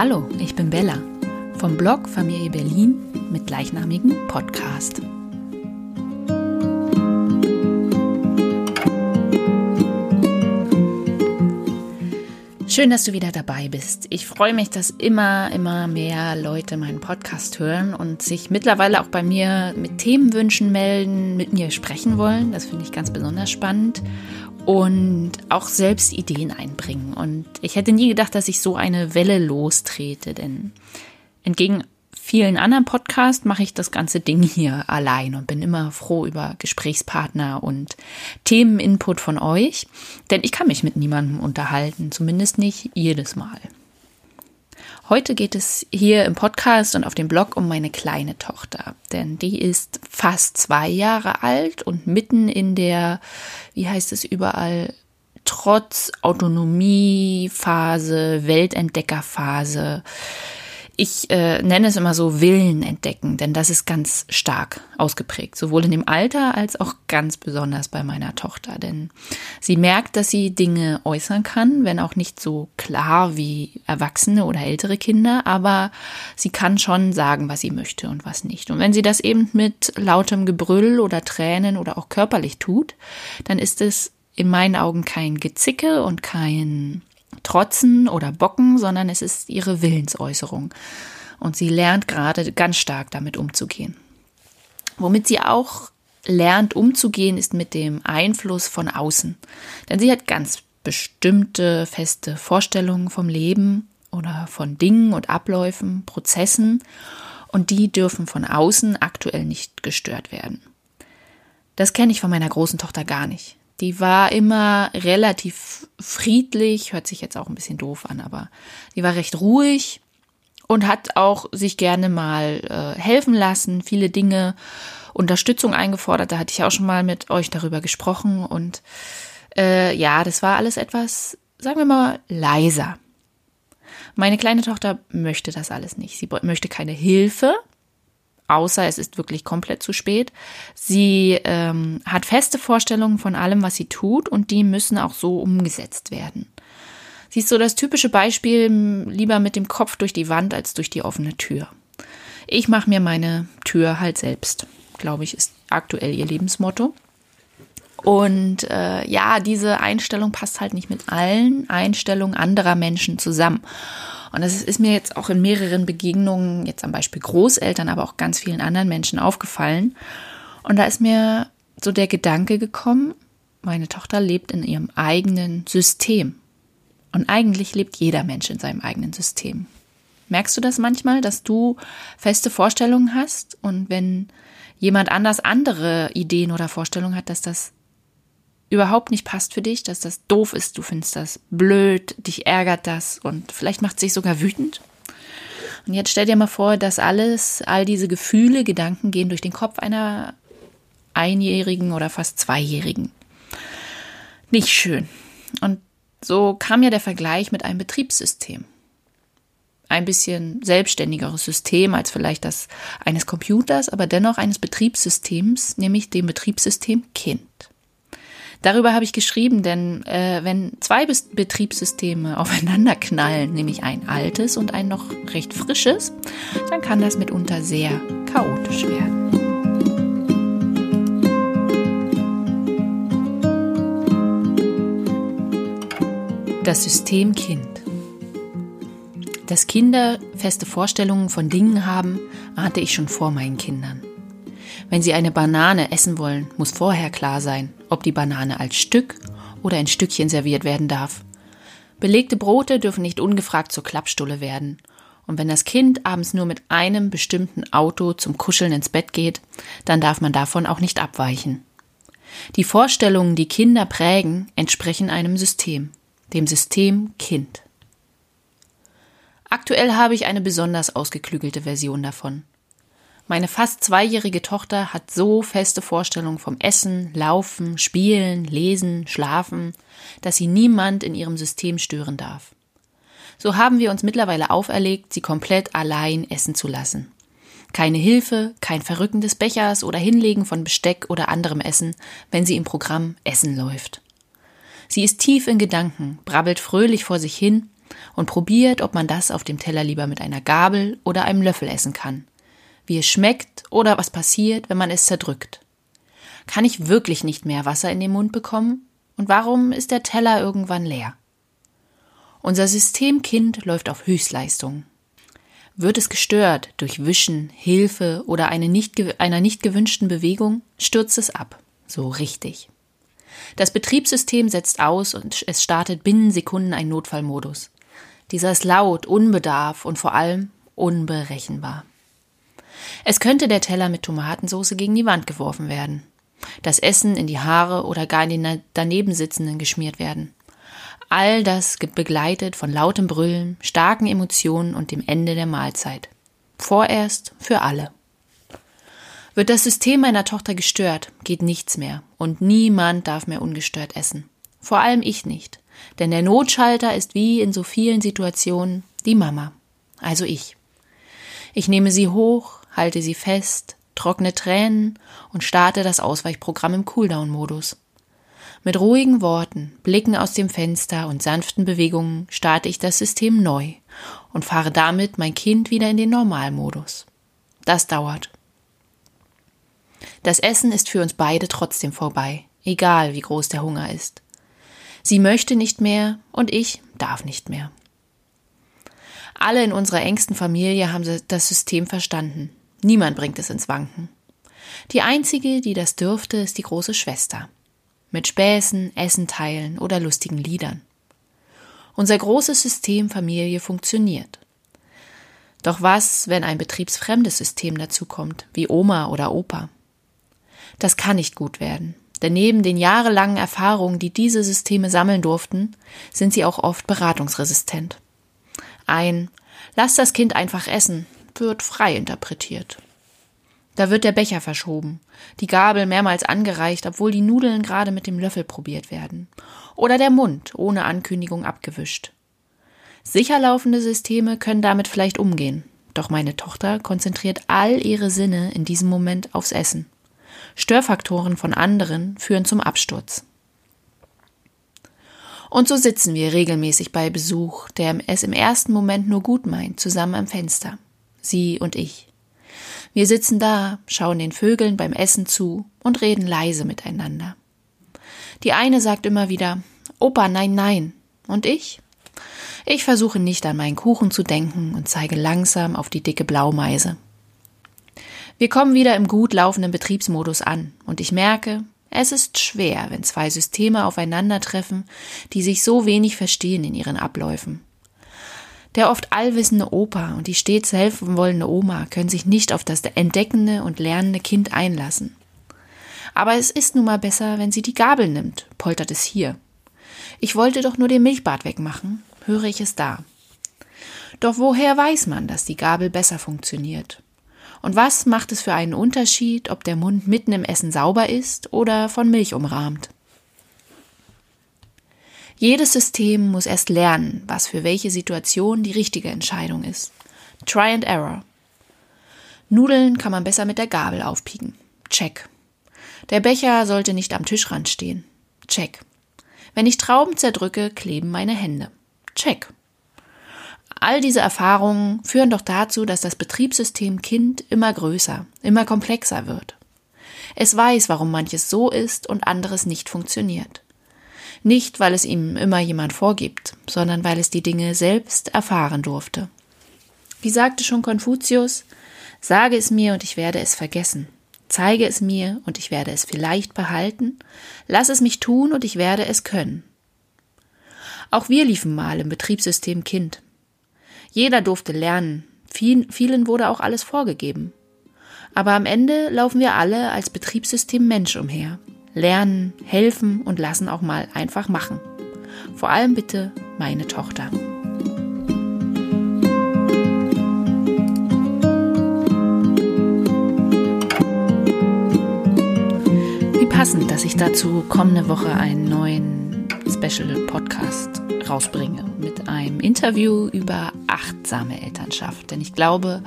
Hallo, ich bin Bella vom Blog Familie Berlin mit gleichnamigen Podcast. Schön, dass du wieder dabei bist. Ich freue mich, dass immer, immer mehr Leute meinen Podcast hören und sich mittlerweile auch bei mir mit Themenwünschen melden, mit mir sprechen wollen. Das finde ich ganz besonders spannend und auch selbst Ideen einbringen. Und ich hätte nie gedacht, dass ich so eine Welle lostrete, denn entgegen vielen anderen Podcasts mache ich das ganze Ding hier allein und bin immer froh über Gesprächspartner und Themeninput von euch, denn ich kann mich mit niemandem unterhalten, zumindest nicht jedes Mal. Heute geht es hier im Podcast und auf dem Blog um meine kleine Tochter, denn die ist fast zwei Jahre alt und mitten in der, wie heißt es überall, trotz Autonomiephase, Weltentdeckerphase, ich äh, nenne es immer so Willen entdecken, denn das ist ganz stark ausgeprägt, sowohl in dem Alter als auch ganz besonders bei meiner Tochter. Denn sie merkt, dass sie Dinge äußern kann, wenn auch nicht so klar wie erwachsene oder ältere Kinder, aber sie kann schon sagen, was sie möchte und was nicht. Und wenn sie das eben mit lautem Gebrüll oder Tränen oder auch körperlich tut, dann ist es in meinen Augen kein Gezicke und kein Trotzen oder Bocken, sondern es ist ihre Willensäußerung. Und sie lernt gerade ganz stark damit umzugehen. Womit sie auch lernt umzugehen, ist mit dem Einfluss von außen. Denn sie hat ganz bestimmte feste Vorstellungen vom Leben oder von Dingen und Abläufen, Prozessen und die dürfen von außen aktuell nicht gestört werden. Das kenne ich von meiner großen Tochter gar nicht. Die war immer relativ friedlich, hört sich jetzt auch ein bisschen doof an, aber die war recht ruhig und hat auch sich gerne mal äh, helfen lassen, viele Dinge, Unterstützung eingefordert. Da hatte ich auch schon mal mit euch darüber gesprochen und äh, ja, das war alles etwas, sagen wir mal, leiser. Meine kleine Tochter möchte das alles nicht. Sie möchte keine Hilfe, außer es ist wirklich komplett zu spät. Sie ähm, hat feste Vorstellungen von allem, was sie tut und die müssen auch so umgesetzt werden. Sie ist so das typische Beispiel, lieber mit dem Kopf durch die Wand als durch die offene Tür. Ich mache mir meine Tür halt selbst, glaube ich, ist aktuell ihr Lebensmotto. Und äh, ja, diese Einstellung passt halt nicht mit allen Einstellungen anderer Menschen zusammen. Und das ist mir jetzt auch in mehreren Begegnungen, jetzt am Beispiel Großeltern, aber auch ganz vielen anderen Menschen aufgefallen. Und da ist mir so der Gedanke gekommen, meine Tochter lebt in ihrem eigenen System. Und eigentlich lebt jeder Mensch in seinem eigenen System. Merkst du das manchmal, dass du feste Vorstellungen hast und wenn jemand anders andere Ideen oder Vorstellungen hat, dass das überhaupt nicht passt für dich, dass das doof ist, du findest das blöd, dich ärgert das und vielleicht macht es dich sogar wütend. Und jetzt stell dir mal vor, dass alles, all diese Gefühle, Gedanken gehen durch den Kopf einer Einjährigen oder fast Zweijährigen. Nicht schön. Und so kam ja der Vergleich mit einem Betriebssystem. Ein bisschen selbstständigeres System als vielleicht das eines Computers, aber dennoch eines Betriebssystems, nämlich dem Betriebssystem Kind. Darüber habe ich geschrieben, denn äh, wenn zwei Betriebssysteme aufeinander knallen, nämlich ein altes und ein noch recht frisches, dann kann das mitunter sehr chaotisch werden. Das System Kind. Dass Kinder feste Vorstellungen von Dingen haben, ahnte ich schon vor meinen Kindern. Wenn sie eine Banane essen wollen, muss vorher klar sein, ob die Banane als Stück oder in Stückchen serviert werden darf. Belegte Brote dürfen nicht ungefragt zur Klappstulle werden. Und wenn das Kind abends nur mit einem bestimmten Auto zum Kuscheln ins Bett geht, dann darf man davon auch nicht abweichen. Die Vorstellungen, die Kinder prägen, entsprechen einem System, dem System Kind. Aktuell habe ich eine besonders ausgeklügelte Version davon. Meine fast zweijährige Tochter hat so feste Vorstellungen vom Essen, Laufen, Spielen, Lesen, Schlafen, dass sie niemand in ihrem System stören darf. So haben wir uns mittlerweile auferlegt, sie komplett allein essen zu lassen. Keine Hilfe, kein Verrücken des Bechers oder Hinlegen von Besteck oder anderem Essen, wenn sie im Programm Essen läuft. Sie ist tief in Gedanken, brabbelt fröhlich vor sich hin und probiert, ob man das auf dem Teller lieber mit einer Gabel oder einem Löffel essen kann, wie es schmeckt oder was passiert, wenn man es zerdrückt. Kann ich wirklich nicht mehr Wasser in den Mund bekommen? Und warum ist der Teller irgendwann leer? Unser Systemkind läuft auf Höchstleistung. Wird es gestört durch Wischen, Hilfe oder eine nicht, einer nicht gewünschten Bewegung, stürzt es ab. So richtig. Das Betriebssystem setzt aus und es startet binnen Sekunden ein Notfallmodus. Dieser ist laut, unbedarf und vor allem unberechenbar. Es könnte der Teller mit Tomatensauce gegen die Wand geworfen werden, das Essen in die Haare oder gar in den daneben sitzenden geschmiert werden. All das begleitet von lautem Brüllen, starken Emotionen und dem Ende der Mahlzeit. Vorerst für alle. Wird das System meiner Tochter gestört, geht nichts mehr und niemand darf mehr ungestört essen. Vor allem ich nicht, denn der Notschalter ist wie in so vielen Situationen die Mama, also ich. Ich nehme sie hoch, halte sie fest, trockne Tränen und starte das Ausweichprogramm im Cooldown-Modus. Mit ruhigen Worten, Blicken aus dem Fenster und sanften Bewegungen starte ich das System neu und fahre damit mein Kind wieder in den Normalmodus. Das dauert. Das Essen ist für uns beide trotzdem vorbei, egal wie groß der Hunger ist. Sie möchte nicht mehr und ich darf nicht mehr. Alle in unserer engsten Familie haben das System verstanden. Niemand bringt es ins Wanken. Die einzige, die das dürfte, ist die große Schwester mit Späßen, Essen teilen oder lustigen Liedern. Unser großes System Familie funktioniert. Doch was, wenn ein betriebsfremdes System dazukommt, wie Oma oder Opa? Das kann nicht gut werden, denn neben den jahrelangen Erfahrungen, die diese Systeme sammeln durften, sind sie auch oft beratungsresistent. Ein Lass das Kind einfach essen wird frei interpretiert. Da wird der Becher verschoben, die Gabel mehrmals angereicht, obwohl die Nudeln gerade mit dem Löffel probiert werden. Oder der Mund ohne Ankündigung abgewischt. Sicher laufende Systeme können damit vielleicht umgehen, doch meine Tochter konzentriert all ihre Sinne in diesem Moment aufs Essen. Störfaktoren von anderen führen zum Absturz. Und so sitzen wir regelmäßig bei Besuch, der es im ersten Moment nur gut meint, zusammen am Fenster. Sie und ich. Wir sitzen da, schauen den Vögeln beim Essen zu und reden leise miteinander. Die eine sagt immer wieder Opa, nein, nein. Und ich? Ich versuche nicht an meinen Kuchen zu denken und zeige langsam auf die dicke Blaumeise. Wir kommen wieder im gut laufenden Betriebsmodus an und ich merke, es ist schwer, wenn zwei Systeme aufeinandertreffen, die sich so wenig verstehen in ihren Abläufen. Der oft allwissende Opa und die stets helfen wollende Oma können sich nicht auf das entdeckende und lernende Kind einlassen. Aber es ist nun mal besser, wenn sie die Gabel nimmt, poltert es hier. Ich wollte doch nur den Milchbad wegmachen, höre ich es da. Doch woher weiß man, dass die Gabel besser funktioniert? Und was macht es für einen Unterschied, ob der Mund mitten im Essen sauber ist oder von Milch umrahmt? Jedes System muss erst lernen, was für welche Situation die richtige Entscheidung ist. Try and Error. Nudeln kann man besser mit der Gabel aufpieken. Check. Der Becher sollte nicht am Tischrand stehen. Check. Wenn ich Trauben zerdrücke, kleben meine Hände. Check. All diese Erfahrungen führen doch dazu, dass das Betriebssystem Kind immer größer, immer komplexer wird. Es weiß, warum manches so ist und anderes nicht funktioniert. Nicht, weil es ihm immer jemand vorgibt, sondern weil es die Dinge selbst erfahren durfte. Wie sagte schon Konfuzius, sage es mir und ich werde es vergessen. Zeige es mir und ich werde es vielleicht behalten. Lass es mich tun und ich werde es können. Auch wir liefen mal im Betriebssystem Kind. Jeder durfte lernen. Vielen wurde auch alles vorgegeben. Aber am Ende laufen wir alle als Betriebssystem Mensch umher lernen, helfen und lassen auch mal einfach machen. Vor allem bitte meine Tochter. Wie passend, dass ich dazu kommende Woche einen neuen Special Podcast rausbringe mit einem Interview über achtsame Elternschaft. Denn ich glaube,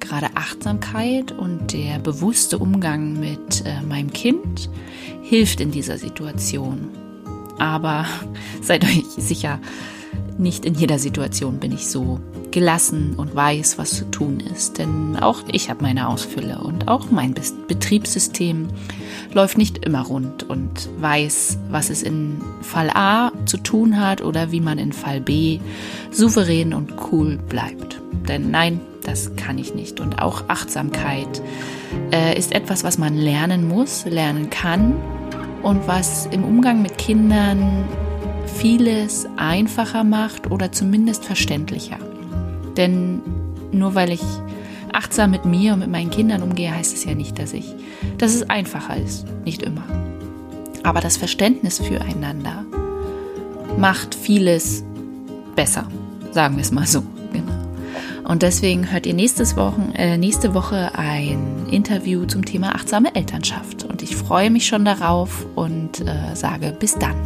gerade Achtsamkeit und der bewusste Umgang mit äh, meinem Kind hilft in dieser Situation. Aber seid euch sicher, nicht in jeder Situation bin ich so gelassen und weiß, was zu tun ist. Denn auch ich habe meine Ausfülle und auch mein Betriebssystem läuft nicht immer rund und weiß, was es in Fall A zu tun hat oder wie man in Fall B souverän und cool bleibt. Denn nein, das kann ich nicht. Und auch Achtsamkeit äh, ist etwas, was man lernen muss, lernen kann und was im Umgang mit Kindern vieles einfacher macht oder zumindest verständlicher. Denn nur weil ich achtsam mit mir und mit meinen Kindern umgehe, heißt es ja nicht, dass ich, dass es einfacher ist. Nicht immer. Aber das Verständnis füreinander macht vieles besser. Sagen wir es mal so. Und deswegen hört ihr nächstes Wochen, äh, nächste Woche ein Interview zum Thema achtsame Elternschaft. Und ich freue mich schon darauf und äh, sage bis dann.